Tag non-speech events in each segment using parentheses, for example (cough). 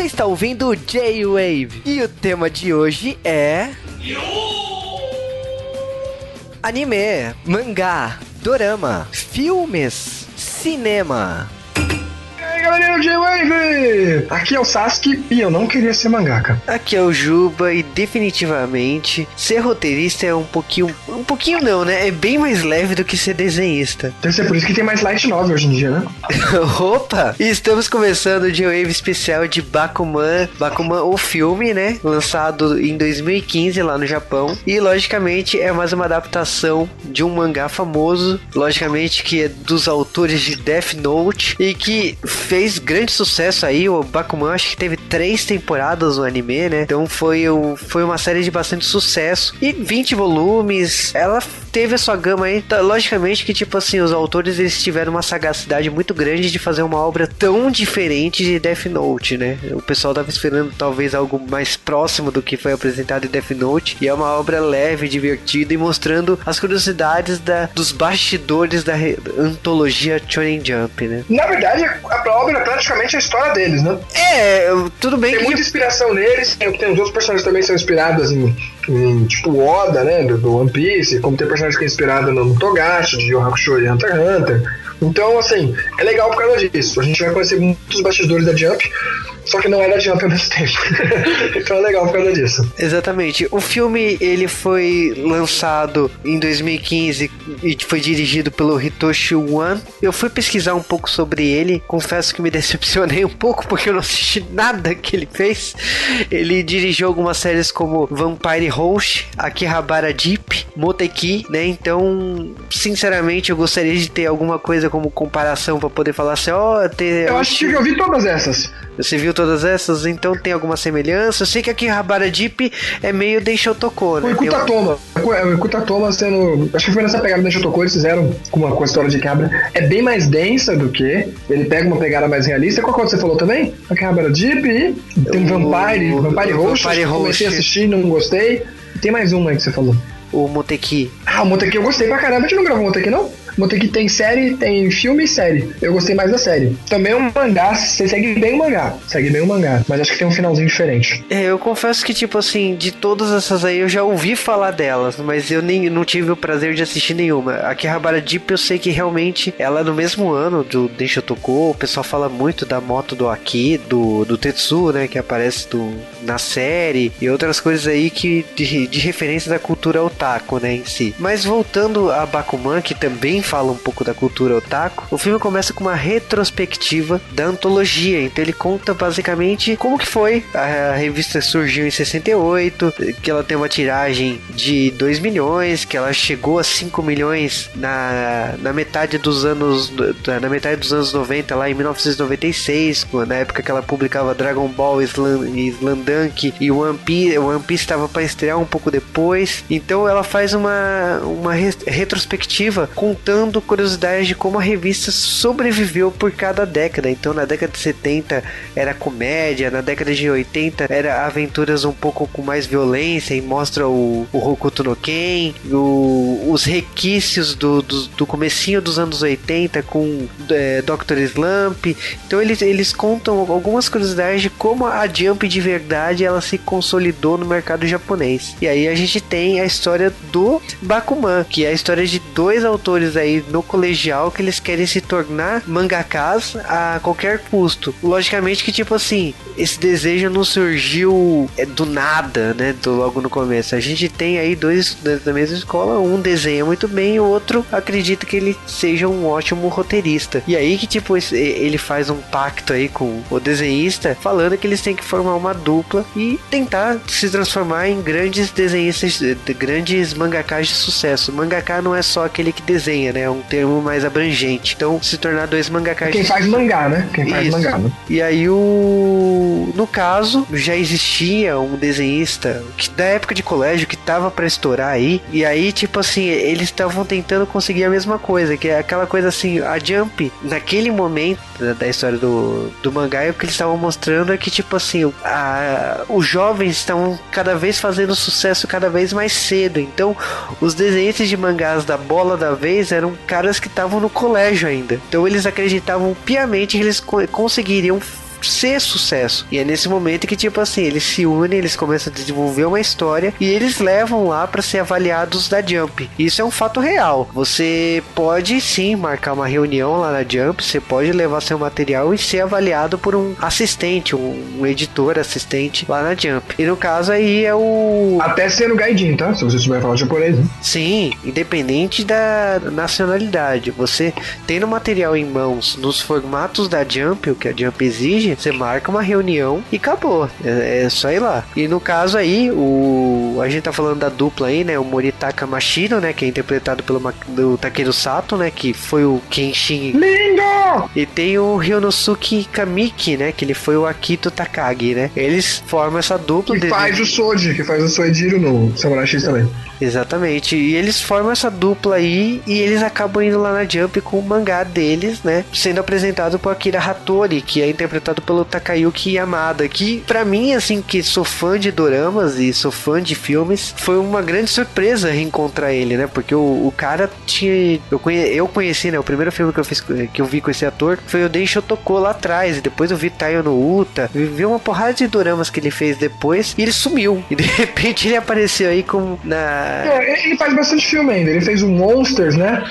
Você está ouvindo J-Wave e o tema de hoje é. Anime, mangá, dorama, filmes, cinema galerinha do J-Wave! Aqui é o Sasuke e eu não queria ser mangaka. Aqui é o Juba e definitivamente ser roteirista é um pouquinho. Um pouquinho não, né? É bem mais leve do que ser desenhista. Deve ser por isso que tem mais light novel hoje em dia, né? (laughs) Opa! E estamos começando o J-Wave especial de Bakuman. Bakuman, o filme, né? Lançado em 2015 lá no Japão. E logicamente é mais uma adaptação de um mangá famoso. Logicamente que é dos autores de Death Note e que fez grande sucesso aí. O Bakuman acho que teve três temporadas no anime, né? Então foi, o, foi uma série de bastante sucesso. E 20 volumes. Ela teve a sua gama aí. Tá, logicamente que, tipo assim, os autores eles tiveram uma sagacidade muito grande de fazer uma obra tão diferente de Death Note, né? O pessoal tava esperando talvez algo mais próximo do que foi apresentado em Death Note. E é uma obra leve, divertida e mostrando as curiosidades da, dos bastidores da antologia Shonen Jump, né? Na verdade, a obra é praticamente a história deles, né? É, tudo bem tem que. Tem muita inspiração neles, tem, tem os outros personagens também são inspirados em, em tipo Oda, né? Do, do, One Piece, como tem personagem que é inspirado no Togashi, de Yu Hakusho e Hunter x Hunter. Então, assim, é legal por causa disso. A gente vai conhecer muitos bastidores da Jump, só que não era ao mesmo tempo. (laughs) então é legal por causa disso. Exatamente. O filme ele foi lançado em 2015 e foi dirigido pelo Hitoshi Wan. Eu fui pesquisar um pouco sobre ele, confesso que me decepcionei um pouco porque eu não assisti nada que ele fez. Ele dirigiu algumas séries como Vampire Host, Akihabara Deep, Moteki, né? Então, sinceramente, eu gostaria de ter alguma coisa como comparação para poder falar assim, ó, oh, ter Eu acho que eu vi todas essas. Você viu todas essas? Então tem alguma semelhança? Eu sei que aqui Rabara Deep é meio Deixa Tocou, né? O Ikutatoma. O Ikutatoma sendo. Acho que foi nessa pegada Deixa Tocou, eles fizeram com uma, com a história de cabra. É bem mais densa do que. Ele pega uma pegada mais realista. Qual que você falou também? Aqui Rabara Deep. Tem um Vampire. O, Vampire Roxo. Vampire Comecei a assistir, não gostei. Tem mais uma aí que você falou. O Moteki. Ah, o Moteki eu gostei pra caramba. A gente não gravou o Moteki, não? Moteki tem série, tem filme e série. Eu gostei mais da série. Também é um mangá, você segue bem o mangá. Segue bem o mangá, mas acho que tem um finalzinho diferente. É, eu confesso que, tipo assim, de todas essas aí eu já ouvi falar delas, mas eu nem não tive o prazer de assistir nenhuma. A Kihabara Deep eu sei que realmente ela é no mesmo ano do Deixa Tocou, o pessoal fala muito da moto do Aki, do, do Tetsu, né, que aparece do, na série, e outras coisas aí que de, de referência da cultura otaku, né, em si. Mas voltando a Bakuman, que também fala um pouco da cultura otaku, o filme começa com uma retrospectiva da antologia. Então ele conta basicamente como que foi. A revista surgiu em 68, que ela tem uma tiragem de 2 milhões, que ela chegou a 5 milhões na, na metade dos anos na metade dos anos 90, lá em 1996, na época que ela publicava Dragon Ball, Slandunk e One Piece, One Piece estava para estrear um pouco depois. Então ela faz uma, uma retrospectiva contando contando curiosidades de como a revista sobreviveu por cada década. Então, na década de 70 era comédia, na década de 80 era aventuras um pouco com mais violência e mostra o, o Hokuto no Ken, o, os requisitos do, do, do, comecinho dos anos 80 com é, Dr. Slump. Então, eles, eles contam algumas curiosidades de como a Jump de verdade ela se consolidou no mercado japonês. E aí a gente tem a história do Bakuman, que é a história de dois autores aí no colegial que eles querem se tornar mangakas a qualquer custo. Logicamente que, tipo assim, esse desejo não surgiu é, do nada, né? Do, logo no começo. A gente tem aí dois estudantes da mesma escola, um desenha muito bem o outro acredita que ele seja um ótimo roteirista. E aí que, tipo, ele faz um pacto aí com o desenhista, falando que eles têm que formar uma dupla e tentar se transformar em grandes desenhistas, de grandes mangakas de sucesso. Mangaka não é só aquele que desenha, né? É um termo mais abrangente. Então, se tornar dois mangakas. Quem faz mangá, né? Quem faz Isso. mangá, né? E aí o. No caso, já existia um desenhista que da época de colégio que tava para estourar aí. E aí, tipo assim, eles estavam tentando conseguir a mesma coisa, que é aquela coisa assim, a Jump, naquele momento da, da história do, do mangá, o que eles estavam mostrando é que, tipo assim, a, os jovens estão cada vez fazendo sucesso cada vez mais cedo. Então, os desenhistas de mangás da bola da vez eram caras que estavam no colégio ainda. Então eles acreditavam piamente que eles conseguiriam ser sucesso. E é nesse momento que, tipo assim, eles se unem, eles começam a desenvolver uma história e eles levam lá para ser avaliados da Jump. Isso é um fato real. Você pode sim marcar uma reunião lá na Jump, você pode levar seu material e ser avaliado por um assistente, um, editor assistente lá na Jump. E no caso aí é o. Até ser no Gaijin, tá? Se você souber falar japonês. Né? Sim, independente da nacionalidade. Você tendo material em mãos nos formatos da Jump, o que a Jump exige, você marca uma reunião e acabou. É, é só ir lá. E no caso aí, o. A gente tá falando da dupla aí, né? O Moritaka Mashiro, né? Que é interpretado pelo do Takeru Sato, né? Que foi o Kenshin. E tem o Ryonosuke Kamiki, né? Que ele foi o Akito Takagi, né? Eles formam essa dupla. Que faz o Soji, que faz o Soejiro no Samurai X também. Exatamente. E eles formam essa dupla aí e eles acabam indo lá na Jump com o mangá deles, né? Sendo apresentado por Akira Hattori, que é interpretado pelo Takayuki Yamada, que para mim, assim, que sou fã de doramas e sou fã de filmes, foi uma grande surpresa reencontrar ele, né? Porque o, o cara tinha... Eu, conhe, eu conheci, né? O primeiro filme que eu fiz que eu vi com esse ator foi o Densho Tocou lá atrás, e depois eu vi Taio no Uta, vi uma porrada de doramas que ele fez depois, e ele sumiu. (laughs) E de repente ele apareceu aí com na é, ele faz bastante filme ainda. Ele fez o Monsters, né?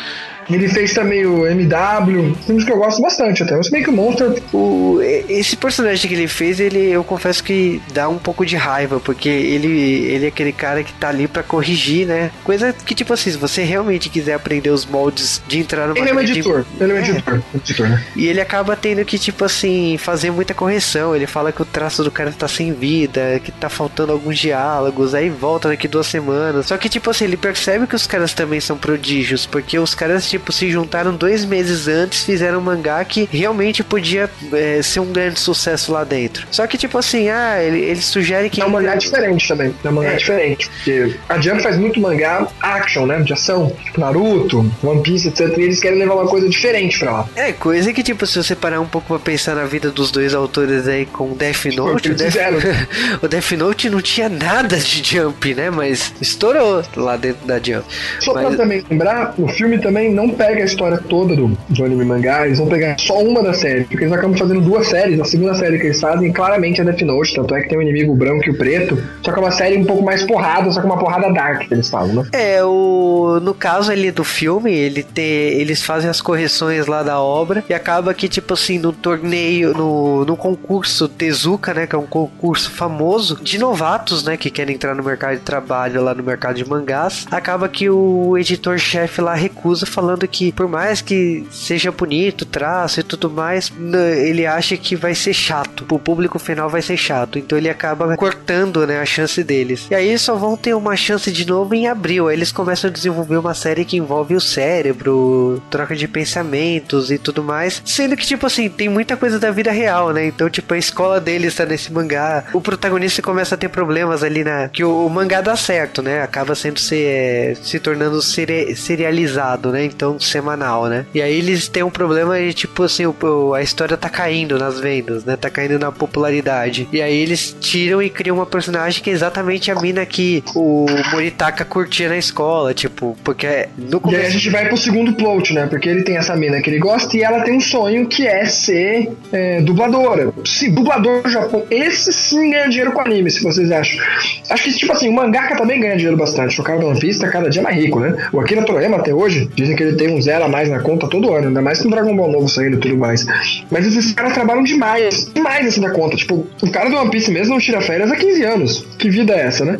Ele fez também o MW, filmes que eu gosto bastante até. O Monster. O, esse personagem que ele fez, ele eu confesso que dá um pouco de raiva, porque ele, ele é aquele cara que tá ali para corrigir, né? Coisa que, tipo assim, se você realmente quiser aprender os moldes de entrar no Ele é um editor, de... ele é um editor, é. editor né? E ele acaba tendo que, tipo assim, fazer muita correção. Ele fala que o traço do cara tá sem vida, que tá faltando alguns diálogos, aí volta daqui duas semanas. Só que, tipo assim, ele percebe que os caras também são prodígios, porque os caras, tipo, tipo, se juntaram dois meses antes, fizeram um mangá que realmente podia é, ser um grande sucesso lá dentro. Só que, tipo assim, ah, ele, ele sugere que. É um mangá diferente também. É um mangá é. diferente. Porque a Jump faz muito mangá action, né? De ação. Tipo Naruto, One Piece, etc. E eles querem levar uma coisa diferente pra lá. É, coisa que, tipo, se você parar um pouco pra pensar na vida dos dois autores aí com Death Note, o Death... (laughs) o Death Note não tinha nada de Jump, né? Mas estourou lá dentro da Jump. Só Mas... pra também lembrar, o filme também não pega a história toda do, do anime mangá, eles vão pegar só uma das séries, porque eles acabam fazendo duas séries. A segunda série que eles fazem claramente é Death Note, tanto é que tem o um inimigo branco e o preto, só que é uma série um pouco mais porrada, só que é uma porrada dark que eles falam, né? É, o, no caso ali do filme, ele te, eles fazem as correções lá da obra e acaba que, tipo assim, no torneio, no, no concurso Tezuka, né, que é um concurso famoso de novatos, né, que querem entrar no mercado de trabalho lá no mercado de mangás, acaba que o editor-chefe lá recusa falando que por mais que seja bonito, traço e tudo mais, ele acha que vai ser chato. O público final vai ser chato. Então ele acaba cortando, né, a chance deles. E aí só vão ter uma chance de novo em abril. Aí eles começam a desenvolver uma série que envolve o cérebro, troca de pensamentos e tudo mais. Sendo que, tipo assim, tem muita coisa da vida real, né? Então, tipo, a escola deles tá nesse mangá. O protagonista começa a ter problemas ali na. Que o, o mangá dá certo, né? Acaba sendo se, é, se tornando seri serializado, né? Então, semanal né? E aí eles têm um problema de tipo assim, o, a história tá caindo nas vendas, né? Tá caindo na popularidade. E aí eles tiram e criam uma personagem que é exatamente a mina que o Moritaka curtia na escola, tipo, porque no começo... E aí a gente vai pro segundo plot, né? Porque ele tem essa mina que ele gosta e ela tem um sonho que é ser é, dubladora. Sim, dublador do Japão. Esse sim ganha dinheiro com anime, se vocês acham. Acho que, tipo assim, o mangaka também ganha dinheiro bastante. O cara do One Piece tá cada dia mais rico, né? O Akira Toriyama até hoje, dizem que ele tem um zero a mais na conta todo ano, ainda mais com Dragon Ball novo saindo e tudo mais. Mas esses caras trabalham demais, demais assim da conta. Tipo, o cara do One Piece mesmo não tira férias há 15 anos. Que vida é essa, né?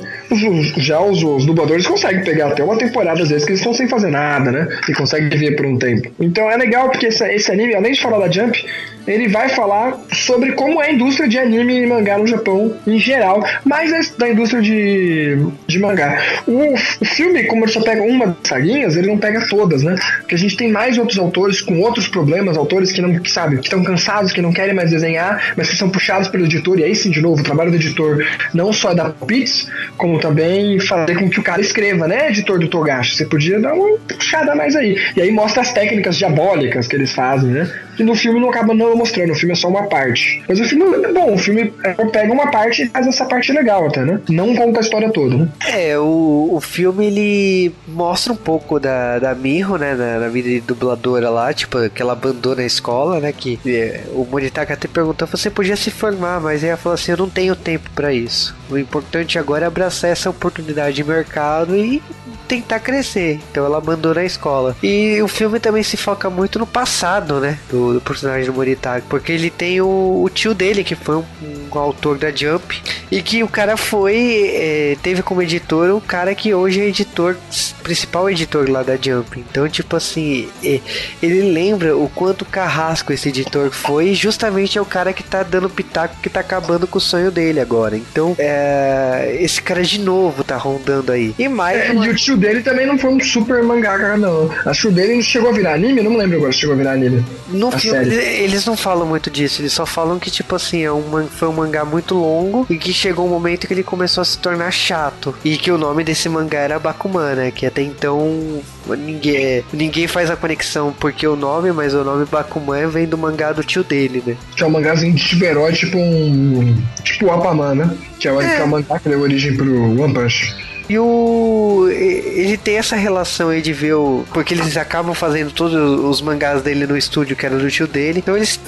Já os, os dubladores conseguem pegar até uma temporada, às vezes, que eles estão sem fazer nada, né? E conseguem viver por um tempo. Então é legal porque esse, esse anime, além de falar da Jump, ele vai falar sobre como é a indústria de anime e mangá no Japão em geral, mas da indústria de, de mangá. O, o filme, como ele só pega uma das saguinhas, ele não pega todas, né? Porque a gente tem mais outros autores com outros problemas, autores que não, que sabe, que estão cansados, que não querem mais desenhar, mas que são puxados pelo editor, e aí sim, de novo, o trabalho do editor não só é da Pitts, como também fazer com que o cara escreva, né, editor do Togashi? Você podia dar uma puxada mais aí. E aí mostra as técnicas diabólicas que eles fazem, né? Que no filme não acaba não mostrando, o filme é só uma parte. Mas o filme é bom, o filme é, pega uma parte e faz essa parte legal até, né? Não conta a história toda, né? É, o, o filme ele mostra um pouco da, da Miho, né, na, na vida de dubladora lá, tipo, que ela abandona a escola, né, que é, o Moritaka até perguntou, você podia se formar, mas ela falou assim, eu não tenho tempo para isso. O importante agora é abraçar essa oportunidade de mercado e tentar crescer. Então ela abandona a escola. E o filme também se foca muito no passado, né? Do, do personagem do Moritaka. Porque ele tem o, o tio dele, que foi um, um, autor da Jump. E que o cara foi. É, teve como editor o cara que hoje é editor, principal editor lá da Jump. Então, tipo assim, é, ele lembra o quanto carrasco esse editor foi. E justamente é o cara que tá dando pitaco, que tá acabando com o sonho dele agora. Então, é, esse cara de novo tá rondando aí. E mais. É, uma... E o tio dele também não foi um super mangaka, não. Acho que o dele chegou a virar anime, não me lembro agora se chegou a virar anime. No filme, eles não falam muito disso, eles só falam que, tipo assim, é um, foi um mangá muito longo e que chegou um momento que ele começou a se tornar chato. E que o nome desse mangá era Bakuman, né? Que até então ninguém, ninguém faz a conexão porque o nome, mas o nome Bakuman vem do mangá do tio dele, né? Que é um mangázinho de super tipo um. Tipo o Apaman, né? Que é, o, é. Que é o mangá que deu origem pro One Punch. E o. Ele tem essa relação aí de ver o. Porque eles acabam fazendo todos os mangás dele no estúdio, que era do tio dele. Então eles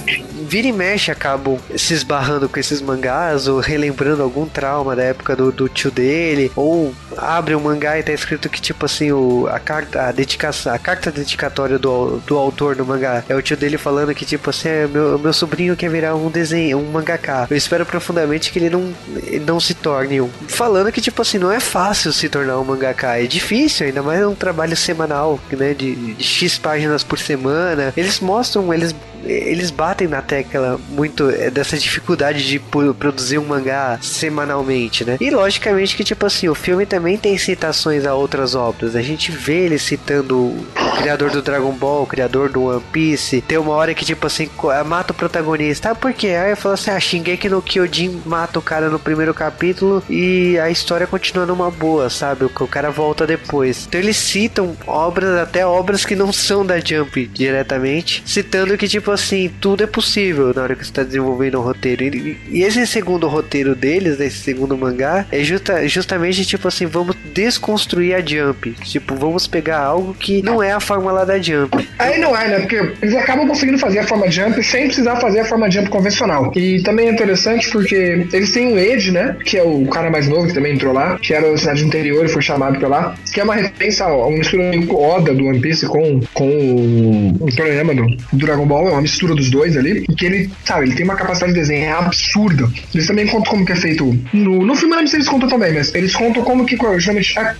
vira e mexe acabam se esbarrando com esses mangás, ou relembrando algum trauma da época do, do tio dele, ou abre um mangá e tá escrito que, tipo assim, o, a carta, a dedicação, a carta dedicatória do, do autor do mangá é o tio dele falando que, tipo assim, é, meu, meu sobrinho quer virar um desenho, um mangaka. Eu espero profundamente que ele não, não se torne um. Falando que, tipo assim, não é fácil se tornar um mangaka, é difícil, ainda mais um trabalho semanal, né, de, de X páginas por semana. Eles mostram, eles eles batem na tecla muito é, dessa dificuldade de produzir um mangá semanalmente, né? E logicamente que, tipo assim, o filme também tem citações a outras obras. A gente vê ele citando o criador do Dragon Ball, o criador do One Piece. Tem uma hora que, tipo assim, mata o protagonista. Ah, por quê? Aí fala assim: ah, Shingeki no Kyojin mata o cara no primeiro capítulo e a história continua numa boa, sabe? O, o cara volta depois. Então eles citam obras, até obras que não são da Jump diretamente, citando que, tipo assim, tudo é possível na hora que você está desenvolvendo o roteiro. E, esse segundo roteiro deles, esse segundo mangá, é justa, justamente tipo assim, vamos desconstruir a Jump. Tipo, vamos pegar algo que não é a fórmula da Jump. Aí não é, né? Porque eles acabam conseguindo fazer a forma Jump sem precisar fazer a forma Jump convencional. E também é interessante porque eles têm o Ed, né? Que é o cara mais novo que também entrou lá, que era da cidade interior e foi chamado pra lá, que é uma referência a uma mistura meio Oda do One Piece com, com o, programa do, Dragon Ball. É uma mistura dos dois ali, e que ele, sabe, ele tem uma capacidade de desenho absurda. Eles também contam como que é feito. No, no filme, eles contam também, mas eles contam como que, geralmente, é,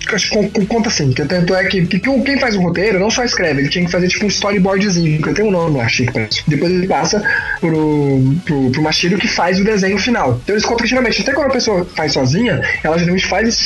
conta assim, que tanto é que, que, quem faz o roteiro não só escreve, ele tinha que fazer tipo um storyboardzinho, que tem um nome lá, chique, parece. Depois ele passa pro, pro, pro Machiro que faz o desenho final. Então eles contam que geralmente, até quando a pessoa faz sozinha, ela geralmente faz esse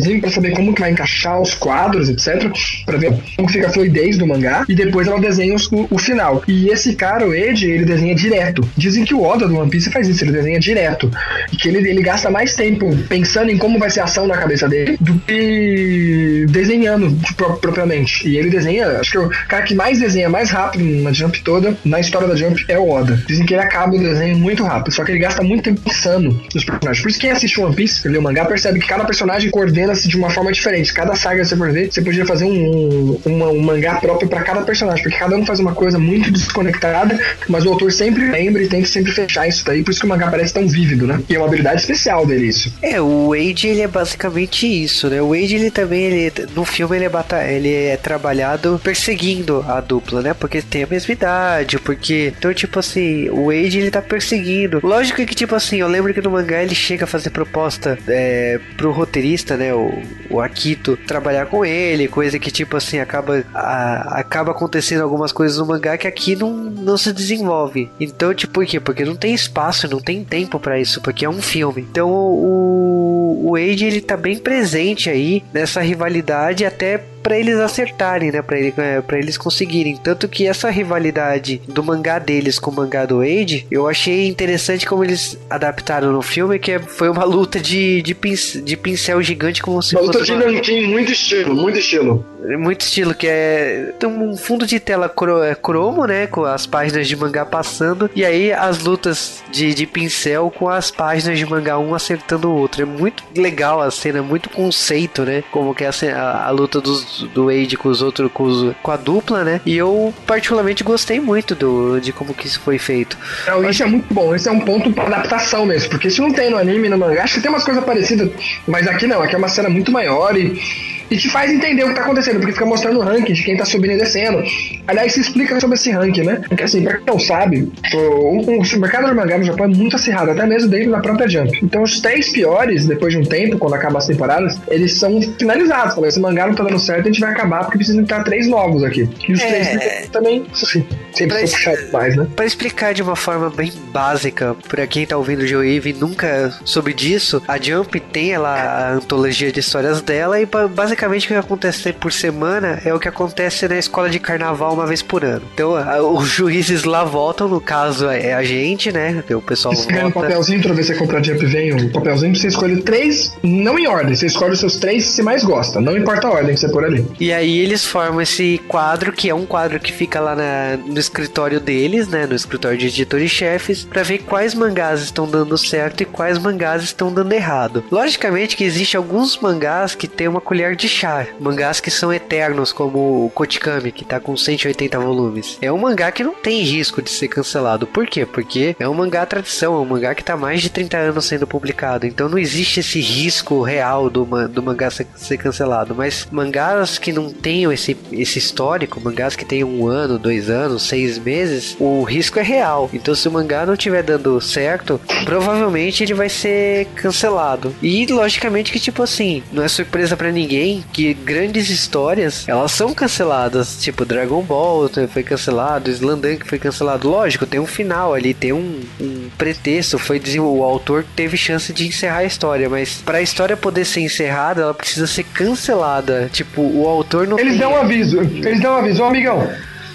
storyboardzinho pra saber como que vai encaixar os quadros, etc. Pra ver como fica a fluidez do mangá, e depois ela desenha os, o, o final. E esse cara, o Ed, ele desenha direto. Dizem que o Oda do One Piece faz isso, ele desenha direto. E que ele, ele gasta mais tempo pensando em como vai ser a ação na cabeça dele do que desenhando tipo, propriamente. E ele desenha, acho que o cara que mais desenha mais rápido na Jump toda, na história da Jump, é o Oda. Dizem que ele acaba o desenho muito rápido, só que ele gasta muito tempo pensando nos personagens. Por isso quem assiste One Piece, lê o mangá, percebe que cada personagem de uma forma diferente. Cada saga você for ver, você podia fazer um, um, um mangá próprio para cada personagem, porque cada um faz uma coisa muito desconectada, mas o autor sempre lembra e tem que sempre fechar isso daí, por isso que o mangá parece tão vívido, né? E é uma habilidade especial dele isso. É, o Wade ele é basicamente isso, né? O Wade ele também, ele, no filme ele é, bata ele é trabalhado perseguindo a dupla, né? Porque tem a mesma idade, porque... Então, tipo assim, o Wade ele tá perseguindo. Lógico que, tipo assim, eu lembro que no mangá ele chega a fazer proposta é, pro roteirista, né? O, o Akito trabalhar com ele, coisa que, tipo assim, acaba, a, acaba acontecendo algumas coisas no mangá que aqui não, não se desenvolve. Então, tipo, por quê? Porque não tem espaço, não tem tempo para isso, porque é um filme. Então, o, o Wade, ele tá bem presente aí nessa rivalidade, até para eles acertarem, né? Pra, ele, é, pra eles conseguirem. Tanto que essa rivalidade do mangá deles com o mangá do Wade, eu achei interessante como eles adaptaram no filme, que é, foi uma luta de, de, pincel, de pincel gigante como se uma fosse. Luta uma de muito estilo, muito estilo. Muito estilo, que é tem um fundo de tela cro, é, cromo, né? Com as páginas de mangá passando. E aí as lutas de, de pincel com as páginas de mangá um acertando o outro. É muito legal a cena, muito conceito, né? Como que é a, a, a luta dos, do Wade com os outros, com, os, com, a dupla, né? E eu particularmente gostei muito do, de como que isso foi feito. É, isso é muito bom. Esse é um ponto pra adaptação mesmo. Porque se não tem no anime, no mangá, acho que tem umas coisas parecidas. Mas aqui não, aqui é uma cena muito maior e e te faz entender o que tá acontecendo, porque fica mostrando o ranking de quem tá subindo e descendo. Aliás, se explica sobre esse ranking, né? Porque assim, pra quem não sabe, o, o mercado do mangá no Japão é muito acirrado, até mesmo dentro da própria Jump. Então os três piores, depois de um tempo, quando acaba as temporadas, eles são finalizados. Esse mangá não tá dando certo, a gente vai acabar porque precisa entrar três novos aqui. E os é... três também, assim, sempre pra, puxados mais, né? Pra explicar de uma forma bem básica, pra quem tá ouvindo o Joe nunca soube disso, a Jump tem ela, a antologia de histórias dela e basicamente basicamente o que acontece por semana é o que acontece na escola de carnaval uma vez por ano. Então, os juízes lá votam, no caso é a gente, né? O pessoal você vota. um papelzinho pra ver se a compra de vem, um papelzinho pra você escolher três, não em ordem, você escolhe os seus três que você mais gosta, não importa a ordem que você por ali. E aí eles formam esse quadro, que é um quadro que fica lá na, no escritório deles, né? No escritório de editores-chefes, para ver quais mangás estão dando certo e quais mangás estão dando errado. Logicamente que existe alguns mangás que tem uma colher de chá. Mangás que são eternos, como o Kotikami, que tá com 180 volumes. É um mangá que não tem risco de ser cancelado. Por quê? Porque é um mangá tradição, é um mangá que tá mais de 30 anos sendo publicado. Então não existe esse risco real do, do mangá ser, cancelado. Mas mangás que não tenham esse, esse histórico, mangás que tem um ano, dois anos, seis meses, o risco é real. Então se o mangá não estiver dando certo, provavelmente ele vai ser cancelado. E logicamente que, tipo assim, não é surpresa para ninguém que grandes histórias, elas são canceladas, tipo Dragon Ball foi cancelado, Slandunk foi cancelado. Lógico, tem um final ali, tem um, um pretexto, foi o autor teve chance de encerrar a história, mas para a história poder ser encerrada, ela precisa ser cancelada. Tipo, o autor não Eles tem... dão um aviso, eles dão um aviso, ô amigão,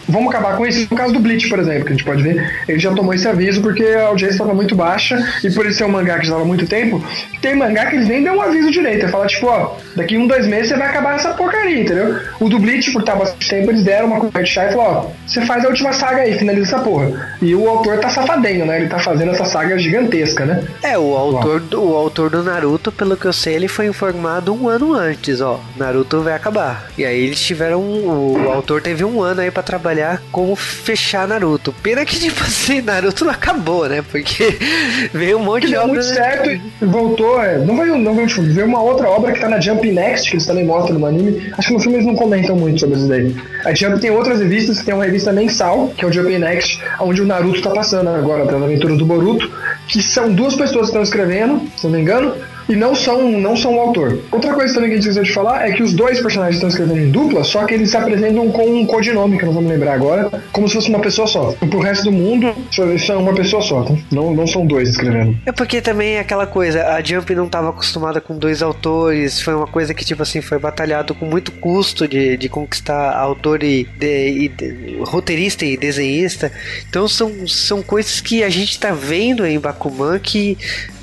Vamos acabar com isso. No caso do Bleach, por exemplo, que a gente pode ver, ele já tomou esse aviso porque a audiência estava muito baixa e por isso ser um mangá que já estava muito tempo, tem mangá que eles nem dão um aviso direito. Ele fala, tipo, ó, daqui um, dois meses você vai acabar essa porcaria, entendeu? O do Bleach, por estar bastante tempo, eles deram uma colher de chá e falaram, ó, você faz a última saga aí, finaliza essa porra. E o autor tá safadinho, né? Ele tá fazendo essa saga gigantesca, né? É, o autor, do, o autor do Naruto, pelo que eu sei, ele foi informado um ano antes, ó, Naruto vai acabar. E aí eles tiveram, um, o autor teve um ano aí para trabalhar como fechar Naruto. Pena que, tipo assim, Naruto não acabou, né? Porque (laughs) veio um monte de obra. muito certo e voltou. É, não veio, não veio, tipo, veio uma outra obra que tá na Jump Next, que eles também mostram no anime. Acho que no filme eles não comentam muito sobre isso daí. A Jump tem outras revistas, tem uma revista mensal, que é o Jump Next, onde o Naruto tá passando agora, pela aventura do Boruto, que são duas pessoas que estão escrevendo, se não me engano e não são, não são o autor. Outra coisa também que a gente esqueceu de falar é que os dois personagens estão escrevendo em dupla, só que eles se apresentam com um codinome, que não vamos lembrar agora, como se fosse uma pessoa só. E pro resto do mundo, são uma pessoa só, tá? Não, não são dois escrevendo. É porque também é aquela coisa, a Jump não estava acostumada com dois autores, foi uma coisa que, tipo assim, foi batalhado com muito custo de, de conquistar autor e, de, e de, roteirista e desenhista. Então são, são coisas que a gente tá vendo em Bakuman que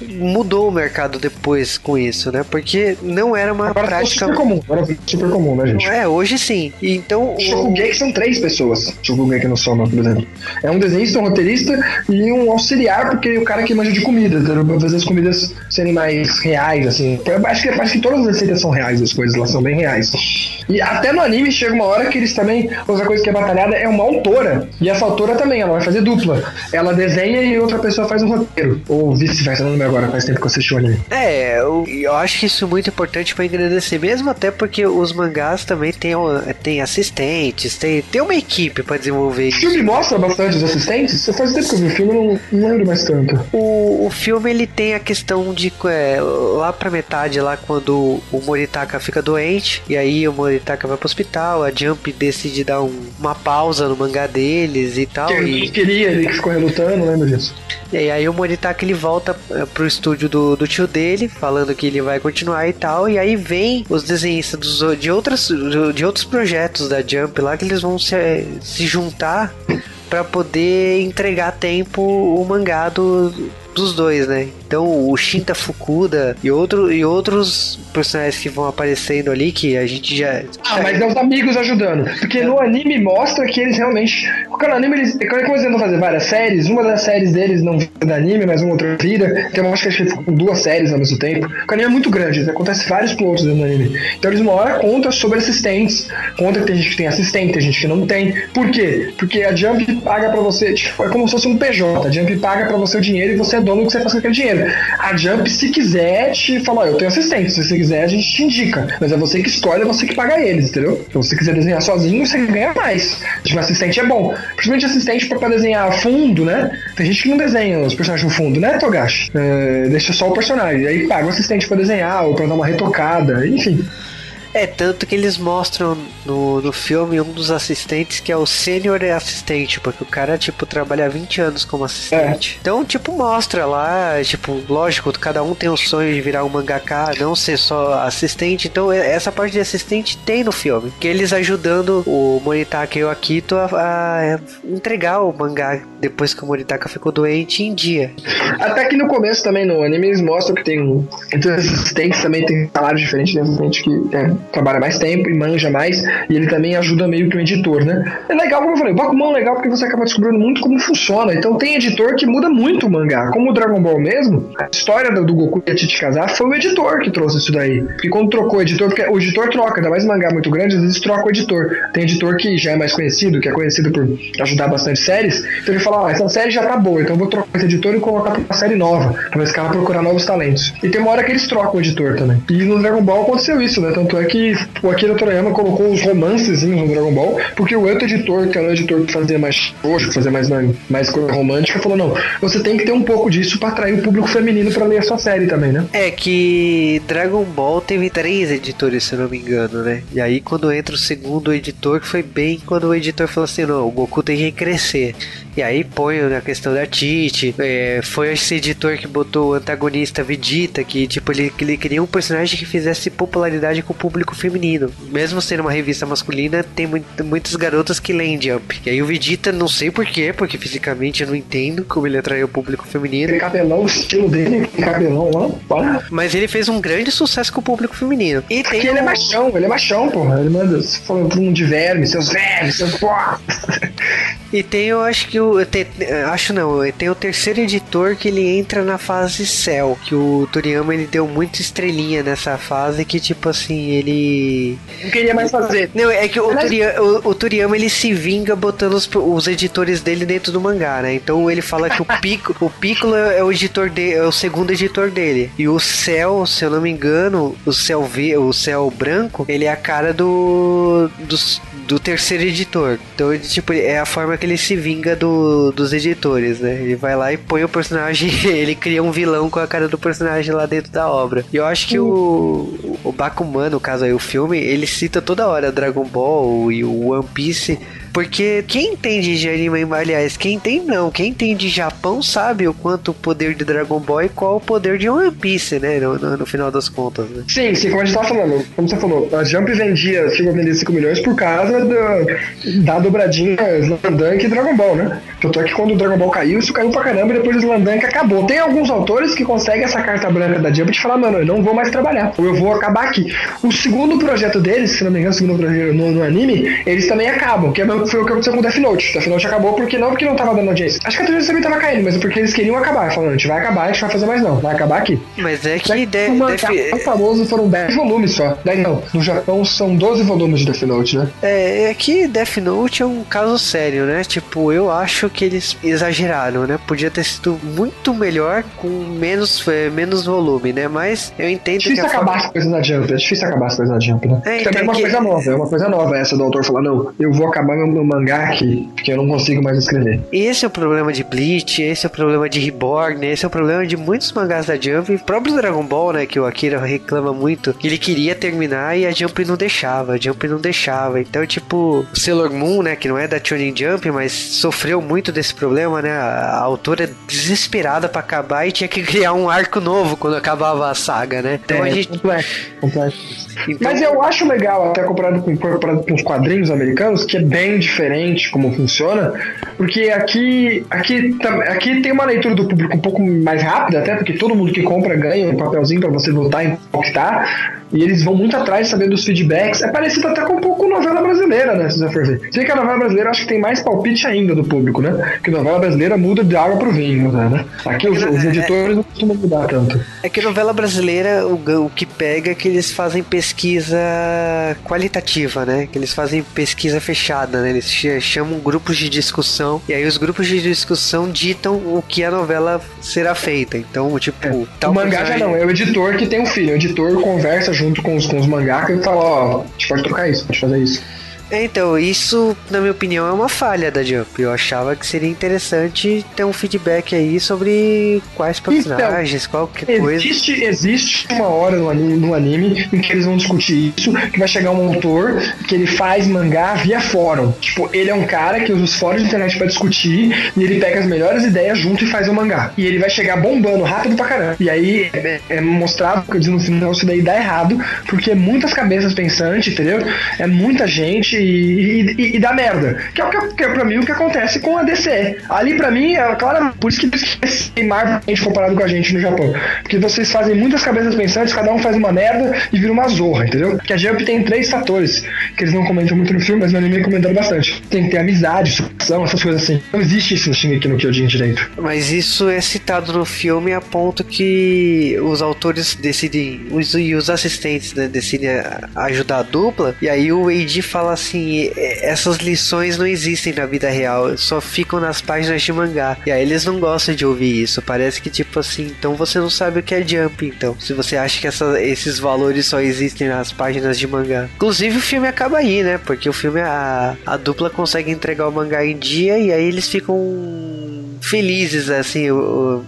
mudou o mercado depois com isso, né? Porque não era uma agora prática. Super comum, agora super comum, né, gente? É, hoje sim. Então. Shokugeki são três pessoas. Shokugeki no Soma, por exemplo. É um desenhista, um roteirista e um auxiliar, porque o cara que manja de comida, pra fazer as comidas serem mais reais, assim. Acho que, acho que todas as receitas são reais, as coisas lá são bem reais. E até no anime chega uma hora que eles também. Outra coisa que é batalhada é uma autora. E essa autora também, ela vai fazer dupla. Ela desenha e outra pessoa faz um roteiro. Ou vice-versa, não lembro agora, faz tempo que eu assisti o anime. É, eu, eu acho isso muito importante para engrandecer, mesmo até porque os mangás também têm, têm assistentes, tem, tem uma equipe para desenvolver isso. O filme mostra bastante os assistentes? Você faz tempo que eu vi o filme, eu não, não lembro mais tanto. O, o filme ele tem a questão de é, lá pra metade, lá quando o Moritaka fica doente, e aí o Moritaka vai pro hospital, a Jump decide dar um, uma pausa no mangá deles e tal. Que ele queria, ele que ficou relutando, lembra disso? E aí o Moritaka ele volta é, pro estúdio do, do tio dele, falando que ele vai continuar e tal. E aí vem os desenhistas dos, de, outras, de outros projetos da Jump lá que eles vão se, se juntar para poder entregar tempo o mangá do, dos dois, né? Então o Shinta Fukuda e, outro, e outros personagens que vão aparecendo ali que a gente já. Ah, mas é os amigos ajudando. Porque é. no anime mostra que eles realmente. Porque no anime eles. Como eles tentam fazer várias séries, uma das séries deles não vira da anime, mas uma outra vira. Então eu acho que eles ficam com duas séries ao mesmo tempo. O anime é muito grande, acontece vários plots dentro do anime. Então eles uma hora contam sobre assistentes. Conta que tem gente que tem assistente, tem gente que não tem. Por quê? Porque a Jump paga pra você. Tipo, é como se fosse um PJ. A Jump paga pra você o dinheiro e você é dono do que você faz com aquele dinheiro. A Jump, se quiser, te fala, eu tenho assistente, se você quiser, a gente te indica. Mas é você que escolhe, é você que paga eles, entendeu? Então, se você quiser desenhar sozinho, você ganha mais. Tipo, assistente é bom. Principalmente assistente pra, pra desenhar fundo, né? Tem gente que não desenha os personagens no fundo, né, Togashi? É, deixa só o personagem. Aí paga o assistente pra desenhar ou pra dar uma retocada, enfim. É, tanto que eles mostram no, no filme um dos assistentes que é o sênior assistente, porque o cara, tipo, trabalha 20 anos como assistente. É. Então, tipo, mostra lá, tipo, lógico, cada um tem o sonho de virar um mangaka, não ser só assistente. Então, essa parte de assistente tem no filme. Que eles ajudando o Moritaka e o Akito a, a entregar o mangá depois que o Moritaka ficou doente em dia. Até que no começo também, no anime, eles mostram que tem. Entre os assistentes também tem salários diferentes, tem assistente que é trabalha mais tempo e manja mais, e ele também ajuda meio que o editor, né? É legal, como eu falei, o Bakuman é legal porque você acaba descobrindo muito como funciona. Então tem editor que muda muito o mangá. Como o Dragon Ball mesmo, a história do Goku e a Titi casar foi o editor que trouxe isso daí. Porque quando trocou o editor, porque o editor troca, ainda mais mangá muito grande, às vezes troca o editor. Tem editor que já é mais conhecido, que é conhecido por ajudar bastante séries, então ele fala, ah, essa série já tá boa, então eu vou trocar esse editor e colocar pra uma série nova, pra esse cara procurar novos talentos. E tem uma hora que eles trocam o editor também. E no Dragon Ball aconteceu isso, né? Tanto é que o Akira Toriyama colocou os romances no Dragon Ball, porque o outro editor, que era o editor que fazia mais roxo, que fazia mais, mais coisa romântica, falou: não, você tem que ter um pouco disso para atrair o público feminino para ler a sua série também, né? É que Dragon Ball teve três editores, se eu não me engano, né? E aí quando entra o segundo editor, que foi bem quando o editor falou assim: não, o Goku tem que crescer. E aí põe na questão da Tite. É, foi esse editor que botou o antagonista Vegeta, que tipo, ele, ele queria um personagem que fizesse popularidade com o público feminino. Mesmo sendo uma revista masculina, tem muito, muitas garotas que leem Jump. E aí o Vegeta, não sei porquê, porque fisicamente eu não entendo como ele atraiu o público feminino. Aquele cabelão, o estilo dele, cabelão lá, para. Mas ele fez um grande sucesso com o público feminino. E tem ele é machão, ele é machão, porra. Ele manda falando pro mundo de vermes, seus vermes, seus porra. E tem, eu acho que o. Tem, acho não, tem o terceiro editor que ele entra na fase Cell. Que o Toriyama ele deu muita estrelinha nessa fase que, tipo assim, ele. Não queria mais fazer. Não, é que o, Toriyama, o, o Toriyama ele se vinga botando os, os editores dele dentro do mangá, né? Então ele fala que o (laughs) Pico, o Piccolo é o editor de, é o segundo editor dele. E o Cell, se eu não me engano, o V, o Cell branco, ele é a cara do dos do terceiro editor. Então, ele, tipo, é a forma que ele se vinga do, dos editores, né? Ele vai lá e põe o personagem, (laughs) ele cria um vilão com a cara do personagem lá dentro da obra. E eu acho que o, o Bakuman, no caso aí, o filme, ele cita toda hora Dragon Ball e o One Piece porque quem entende de anime, aliás, quem tem não, quem entende de Japão sabe o quanto o poder de Dragon Ball e qual o poder de One Piece, né? No, no, no final das contas, né? Sim, sim, como a gente tava falando, como você falou, a Jump vendia, chegou a vender 5 milhões por causa do, da dobradinha Slandunk e Dragon Ball, né? Tanto é que quando o Dragon Ball caiu, isso caiu pra caramba e depois o Slandunk acabou. Tem alguns autores que conseguem essa carta branca da Jump e falar, mano, eu não vou mais trabalhar, ou eu vou acabar aqui. O segundo projeto deles, se não me engano, o segundo projeto no, no anime, eles também acabam, que é foi o que aconteceu com o Death Note. Death Note acabou porque não porque não tava dando audiência. Acho que a TV também tava caindo, mas é porque eles queriam acabar. Falando, a gente vai acabar, a gente vai fazer mais não. Vai acabar aqui. Mas é que de, o Death... famoso foram 10 volumes só. 10 não. No Japão são 12 volumes de Death Note, né? É, é que Death Note é um caso sério, né? Tipo, eu acho que eles exageraram, né? Podia ter sido muito melhor com menos, é, menos volume, né? Mas eu entendo difícil que. Difícil acabar forma... as coisas na Jump. É difícil acabar as coisas na Jump, né? É, Também é uma que... coisa nova. É uma coisa nova essa do autor falar, não, eu vou acabar meu no mangá que, que eu não consigo mais escrever. Esse é o problema de Bleach, esse é o problema de Reborn, esse é o problema de muitos mangás da Jump, o próprio Dragon Ball, né, que o Akira reclama muito, ele queria terminar e a Jump não deixava, a Jump não deixava. Então, tipo, Sailor Moon, né, que não é da Shonen Jump, mas sofreu muito desse problema, né? A, autora desesperada para acabar e tinha que criar um arco novo quando acabava a saga, né? Então é, a gente complexo, complexo. Então... Mas eu acho legal, até comparado com, comparado com os quadrinhos americanos, que é bem diferente como funciona, porque aqui, aqui, aqui tem uma leitura do público um pouco mais rápida, até porque todo mundo que compra ganha um papelzinho para você votar em qual que tá. E eles vão muito atrás de saber dos feedbacks. É parecido até com um pouco novela brasileira, né? Se você for ver. Sei que a novela brasileira acho que tem mais palpite ainda do público, né? Que novela brasileira muda de água pro vinho, né? Aqui os, os editores não costumam mudar tanto. É que novela brasileira, o, o que pega é que eles fazem pesquisa qualitativa, né? Que eles fazem pesquisa fechada, né? Eles chamam grupos de discussão e aí os grupos de discussão ditam o que a novela será feita. Então, tipo, é. o mangá já não, é o editor que tem um filho. O editor conversa junto com os, com os mangakas e fala, ó, a gente pode trocar isso, pode fazer isso. Então, isso, na minha opinião, é uma falha da Jump. Eu achava que seria interessante ter um feedback aí sobre quais então, personagens, então, qualquer coisa. Existe, existe uma hora no anime, no anime em que eles vão discutir isso, que vai chegar um autor que ele faz mangá via fórum. Tipo, ele é um cara que usa os fóruns de internet para discutir e ele pega as melhores ideias junto e faz o mangá. E ele vai chegar bombando rápido pra caramba. E aí é, é mostrado que no final isso daí dá errado, porque é muitas cabeças pensantes, entendeu? É muita gente e, e, e dá merda. Que é, o que, que é pra mim o que acontece com a DC. Ali pra mim, é claro, por isso que eles Marvel comparado com a gente no Japão. Porque vocês fazem muitas cabeças pensantes, cada um faz uma merda e vira uma zorra, entendeu? Que a Jump tem três fatores que eles não comentam muito no filme, mas no anime comentaram bastante. Tem que ter amizade, sucção, essas coisas assim. Não existe isso no Shingeki no Kyojin direito. Mas isso é citado no filme a ponto que os autores decidem, os, e os assistentes né, decidem ajudar a dupla, e aí o Eiji fala assim assim, essas lições não existem na vida real, só ficam nas páginas de mangá. E aí eles não gostam de ouvir isso. Parece que, tipo assim, então você não sabe o que é Jump, então. Se você acha que essa, esses valores só existem nas páginas de mangá. Inclusive o filme acaba aí, né? Porque o filme, a, a dupla consegue entregar o mangá em dia e aí eles ficam felizes, assim,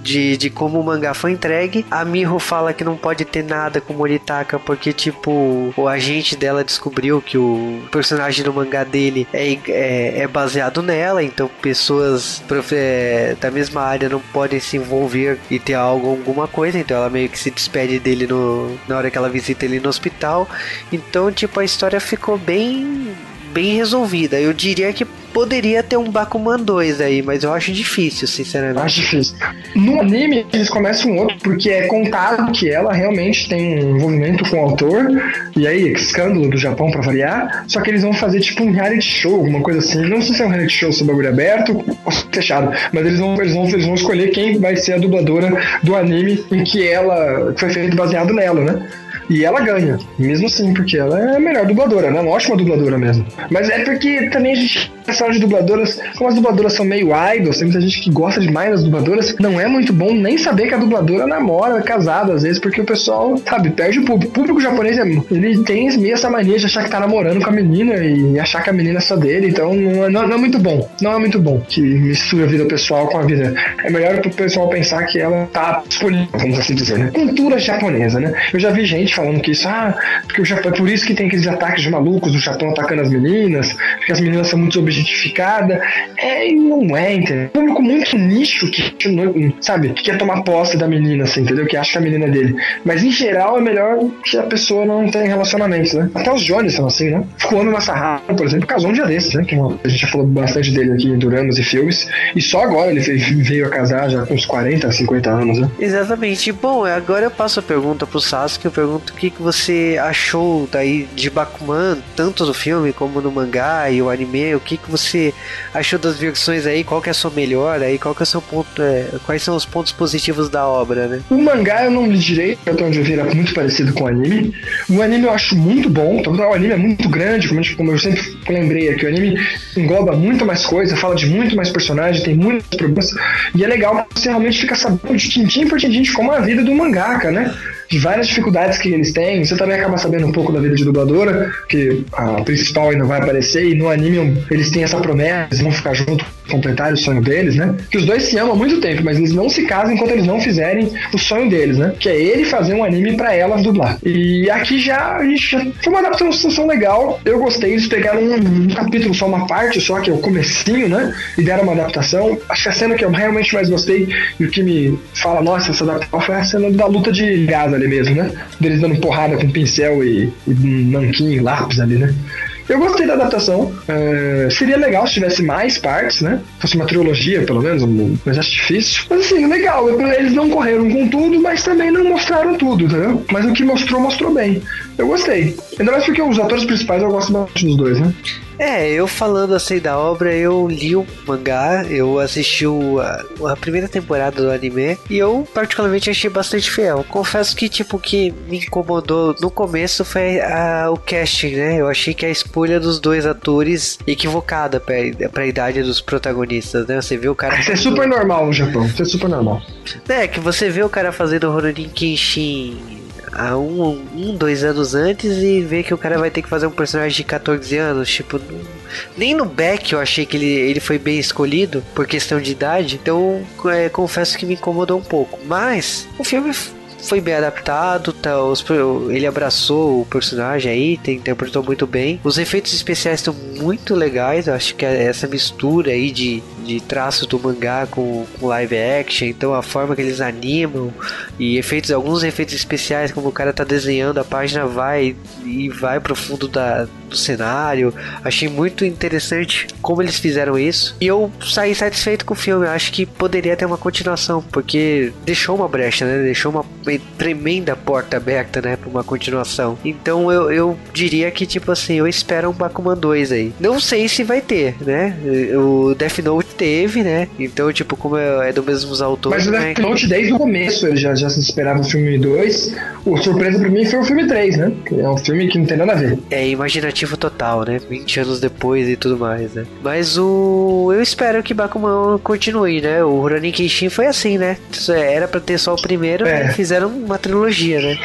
de, de como o mangá foi entregue. A Miho fala que não pode ter nada com Moritaka porque, tipo, o agente dela descobriu que o personagem do mangá dele é, é, é baseado nela, então pessoas é, da mesma área não podem se envolver e ter algo, alguma coisa, então ela meio que se despede dele no, na hora que ela visita ele no hospital. Então, tipo, a história ficou bem bem resolvida. Eu diria que poderia ter um Bakuman 2 aí, mas eu acho difícil, sinceramente. Acho difícil. No anime, eles começam um outro, porque é contado que ela realmente tem um envolvimento com o autor, e aí, escândalo do Japão pra variar, só que eles vão fazer tipo um reality show, alguma coisa assim. Não sei se é um reality show sobre bagulho aberto ou fechado, mas eles vão, eles, vão, eles vão escolher quem vai ser a dubladora do anime em que ela foi feito baseado nela, né? E ela ganha, mesmo assim, porque ela é a melhor dubladora, né? Uma ótima dubladora mesmo. Mas é porque também a gente fala de dubladoras, como as dubladoras são meio idols, tem muita gente que gosta demais das dubladoras, não é muito bom nem saber que a dubladora namora, é casada, às vezes, porque o pessoal, sabe, perde o público. O público japonês, ele tem meio essa mania de achar que tá namorando com a menina e achar que a menina é só dele, então não é, não, é muito bom. Não é muito bom que mistura a vida pessoal com a vida. É melhor pro pessoal pensar que ela tá escolhendo, vamos assim dizer, né? Cultura japonesa, né? Eu já vi gente falando que isso, ah, porque o Japão, é por isso que tem aqueles ataques de malucos do Japão atacando as meninas, porque as meninas são muito objetificada. É, não é, entendeu? Um público muito nicho que, sabe, que quer tomar posse da menina, assim, entendeu? Que acha que a menina é dele. Mas em geral é melhor que a pessoa não tenha relacionamentos, né? Até os Jones são assim, né? Quando Massahara, por exemplo, casou um dia desses, né? Que a gente já falou bastante dele aqui em Duramas e filmes. E só agora ele veio a casar já com uns 40, 50 anos, né? Exatamente. Bom, agora eu passo a pergunta pro Sasuke. Eu pergunto o que, que você achou daí de Bakuman, tanto do filme como no mangá e o anime. O que, que você achou das versões aí? Qual que é a sua melhor aí? Qual que é o seu ponto? É, quais são os pontos positivos da obra, né? O mangá eu não li direito, até onde eu vi era muito parecido com o anime. O anime eu acho muito bom, o anime é muito grande, como, eu sempre lembrei aqui, o anime engloba muito mais coisa, fala de muito mais personagens, tem muitos problemas, e é legal você realmente fica sabendo de tintim por tintim de como é a vida do mangaka, né? de várias dificuldades que eles têm. Você também acaba sabendo um pouco da vida de dubladora, que a principal ainda vai aparecer, e no anime eles têm essa promessa, eles vão ficar junto completar o sonho deles, né? Que os dois se amam há muito tempo, mas eles não se casam enquanto eles não fizerem o sonho deles, né? Que é ele fazer um anime para elas dublar. E aqui já, já foi uma adaptação legal. Eu gostei, eles pegaram um, um, capítulo, só uma parte, só que é o comecinho, né? E deram uma adaptação. Acho que a cena que eu realmente mais gostei e o que me fala, nossa, essa adaptação foi a cena da luta de gás ali mesmo, né? Deles dando porrada com pincel e, e nanquim, lápis ali, né? Eu gostei da adaptação. É, seria legal se tivesse mais partes, né? Fosse uma trilogia, pelo menos, mas acho difícil. Mas assim, legal. Eles não correram com tudo, mas também não mostraram tudo, entendeu? Mas o que mostrou, mostrou bem. Eu gostei. Ainda mais porque os atores principais eu gosto bastante dos dois, né? É, eu falando assim da obra, eu li o mangá, eu assisti o, a, a, primeira temporada do anime e eu particularmente achei bastante fiel. Confesso que, tipo, que me incomodou no começo foi a, o casting, né? Eu achei que a escolha dos dois atores equivocada pra, pra idade dos protagonistas, né? Você vê o cara. Isso é super normal no Japão, isso é super normal. É, que você vê o cara fazendo Ronin Kenshin há um, um, dois anos antes e ver que o cara vai ter que fazer um personagem de 14 anos. Tipo, nem no Beck eu achei que ele, ele foi bem escolhido por questão de idade. Então, é, confesso que me incomodou um pouco. Mas o filme foi bem adaptado, tá, os, ele abraçou o personagem aí, tem, interpretou muito bem. Os efeitos especiais estão muito legais, acho que é essa mistura aí de, de traço do mangá com, com, live action, então a forma que eles animam e efeitos, alguns efeitos especiais, como o cara tá desenhando, a página vai e vai pro fundo da, do cenário. Achei muito interessante como eles fizeram isso. E eu saí satisfeito com o filme. Eu acho que poderia ter uma continuação, porque deixou uma brecha, né? Deixou uma tremenda porta aberta, né? Pra uma continuação. Então eu, eu diria que, tipo assim, eu espero um Bakuman 2 aí. Não sei se vai ter, né? O Death Note teve, né? Então, tipo, como é, é do mesmos autores. Mas o Death né? Note, desde o começo, ele já, já se esperava o filme 2. O surpresa pra mim foi o filme 3, né? Que é um filme que não tem nada a ver. É imaginativo total, né? 20 anos depois e tudo mais, né? Mas o. Eu espero que Bakuman continue, né? O Rurouni Kenshin foi assim, né? Era pra ter só o primeiro, é. fizeram uma trilogia, né?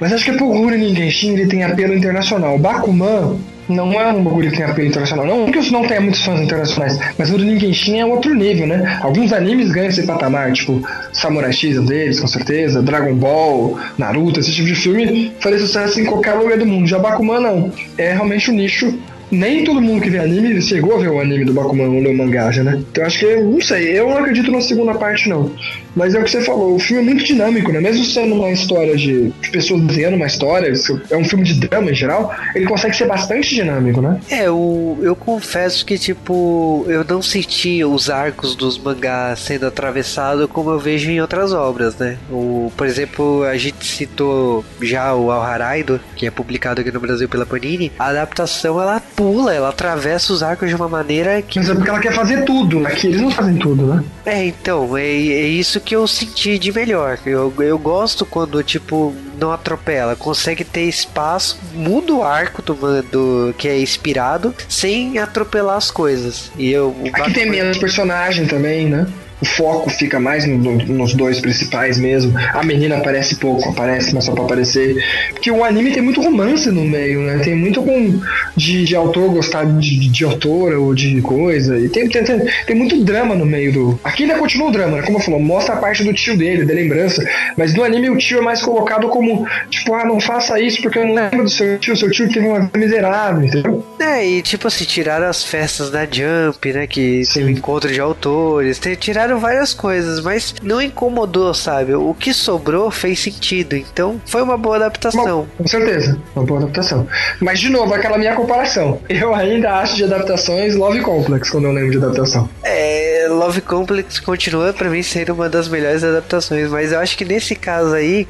Mas acho que pro Rurouni Kenshin ele tem apelo internacional. Bakuman não é um bagulho que tem apelo internacional. Não que isso não tenha muitos fãs internacionais, mas o Rurouni Kenshin é outro nível, né? Alguns animes ganham esse patamar, tipo Samurai X deles, com certeza, Dragon Ball, Naruto, esse tipo de filme faria sucesso em qualquer lugar do mundo. Já Bakuman não. É realmente um nicho nem todo mundo que vê anime chegou a ver o anime do Bakuman ou o mangá né? Então acho que, não sei, eu não acredito na segunda parte não. Mas é o que você falou, o filme é muito dinâmico, né? Mesmo sendo uma história de, de pessoas desenhando uma história, é um filme de drama em geral, ele consegue ser bastante dinâmico, né? É, eu, eu confesso que, tipo, eu não senti os arcos dos mangás sendo atravessados como eu vejo em outras obras, né? O, por exemplo, a gente citou já o Al Haraido, que é publicado aqui no Brasil pela Panini, a adaptação ela pula, ela atravessa os arcos de uma maneira que. Mas é porque ela quer fazer tudo, aqui eles não fazem tudo, né? É, então, é, é isso que eu senti de melhor. Eu, eu gosto quando, tipo, não atropela, consegue ter espaço, muda o arco do, do que é inspirado, sem atropelar as coisas. E eu. Aqui tem menos personagem também, né? O foco fica mais no, no, nos dois principais mesmo. A menina aparece pouco, aparece, mas só pra aparecer. Porque o anime tem muito romance no meio, né? Tem muito com de, de autor gostar de, de autora ou de coisa. E tem, tem, tem, tem, muito drama no meio do. Aqui ainda continua o drama, né? Como eu falou, mostra a parte do tio dele, da lembrança. Mas no anime o tio é mais colocado como, tipo, ah, não faça isso porque eu não lembro do seu tio, seu tio teve uma vida miserável, entendeu? É, e tipo assim, tiraram as festas da Jump, né? Que Sim. tem o encontro de autores, tiraram várias coisas, mas não incomodou, sabe? O que sobrou fez sentido. Então, foi uma boa adaptação. Uma, com certeza, uma boa adaptação. Mas, de novo, aquela minha comparação. Eu ainda acho de adaptações Love Complex quando eu lembro de adaptação. É, Love Complex continua para mim sendo uma das melhores adaptações, mas eu acho que nesse caso aí,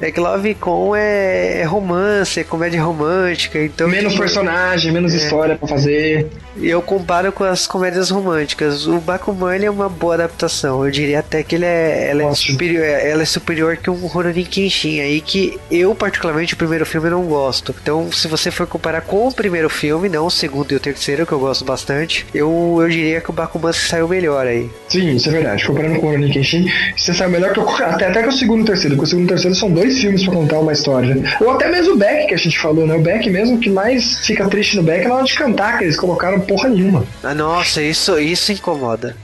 é que Love Com é, é romance, é comédia romântica, então. Menos personagem, menos é. história para fazer. Eu comparo com as comédias românticas. O Bakuman é uma boa adaptação. Eu diria até que ele é, ela é superior, ela é superior que um Rurouni Kenshin aí que eu particularmente o primeiro filme não gosto. Então, se você for comparar com o primeiro filme, não o segundo e o terceiro que eu gosto bastante, eu, eu diria que o Bakuman saiu melhor aí. Sim, isso é verdade. Comparando com o Rurouni Kenshin, você sabe melhor que o, até, até que o segundo e o terceiro, porque o segundo e o terceiro são dois filmes pra contar uma história. Ou até mesmo o Beck, que a gente falou, né? O Beck mesmo, que mais fica triste no Beck é na hora de cantar, que eles colocaram porra nenhuma. Ah, nossa, isso, isso incomoda.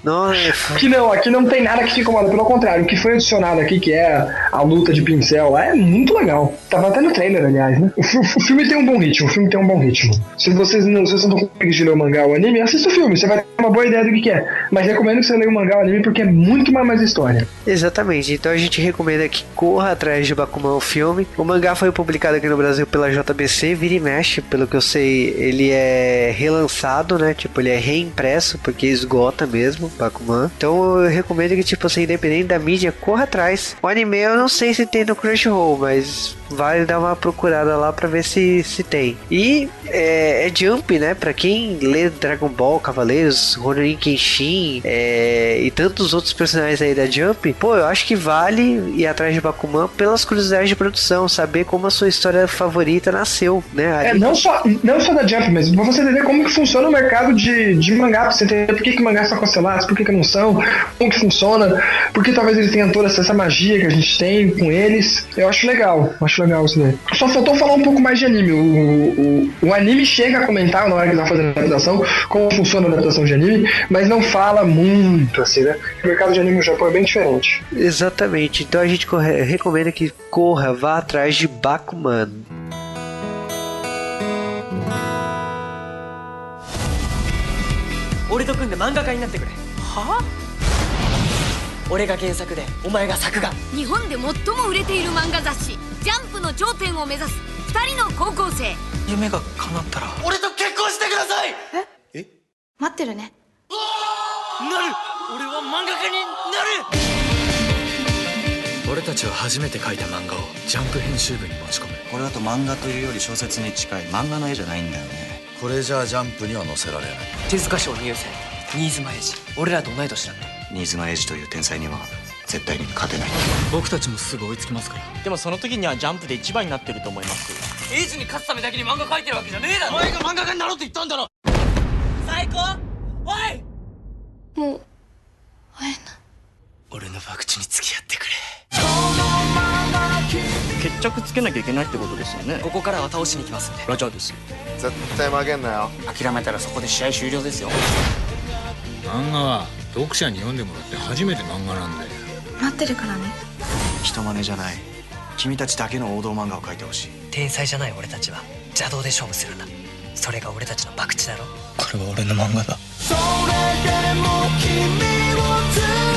Aqui não, aqui não tem nada que te incomoda. Pelo contrário, o que foi adicionado aqui, que é a luta de pincel é muito legal. Tava até no trailer, aliás, né? O, o filme tem um bom ritmo, o filme tem um bom ritmo. Se vocês não, se não conseguem ler o mangá ou o anime, assista o filme, você vai ter uma boa ideia do que, que é. Mas recomendo que você leia o mangá ou o anime porque é muito mais, mais história. Exatamente, então a gente recomenda que corra atrás de Bakuman o filme. O mangá foi publicado aqui no Brasil pela JBC, vira e mexe, pelo que eu sei, ele é relançado, né? Tipo, ele é reimpresso, porque esgota mesmo, Bakuman. Então eu recomendo que, tipo assim, independente da mídia, corra atrás. O anime eu não sei se tem no Crunchyroll, mas vale dar uma procurada lá pra ver se, se tem. E é, é Jump, né? Pra quem lê Dragon Ball, Cavaleiros, Ronin Kenshin é, e tantos outros personagens aí da Jump, pô, eu acho que vale ir atrás de Bakuman pelas curiosidades de produção, saber como a sua história favorita nasceu, né? É, não só, não só da Jump mesmo, pra você entender como que funciona o mercado de, de mangá, pra você entender por que, que mangás são cancelados, por que, que não são, como que funciona, porque talvez eles tenham toda essa magia que a gente tem com eles. Eu acho legal, acho legal isso daí. Só faltou falar um pouco mais de anime. O, o, o anime chega a comentar na hora que tá fazendo a adaptação como funciona a adaptação de anime, mas não fala muito, assim, né? O mercado de anime no Japão é bem diferente. Exatamente. Então a gente corre, recomenda que corra, vá atrás de Bakuman. 俺と組んで漫画家になってくれは 俺が原作でお前が作画。日本で最も売れている漫画雑誌「ジャンプ」の頂点を目指す2人の高校生。夢が叶ったら。俺と結婚してください！待ってるね。なる！俺は漫画家になる！俺たちは初めて描いた漫画をジャンプ編集部に持ち込む。これだと漫画というより小説に近い漫画の絵じゃないんだよね。これじゃあジャンプには載せられない。手塚賞入選新妻英二俺らと同い年なんだ新妻英二という天才には絶対に勝てない。僕たちもすぐ追いつきますから。でもその時にはジャンプで一番になってると思います。英二に勝つためだけに漫画描いてるわけじゃねえだろ。お前が漫画家になろうって言ったんだろ。最高。おい。もう会えない。俺の博打に付き合ってくれ。決着つけなきゃいけないってことですよね。ここからは倒しに行きますんで。ラジャーです絶対負けんなよ。諦めたらそこで試合終了ですよ。漫画は読者に読んでもらって初めて漫画なんだよ待ってるからね。人真似じゃない。君たちだけの王道漫画を描いてほしい。天才じゃない俺たちは。邪道で勝負するんだ。それが俺たちの博打だろ。これは俺の漫画だ。それでも君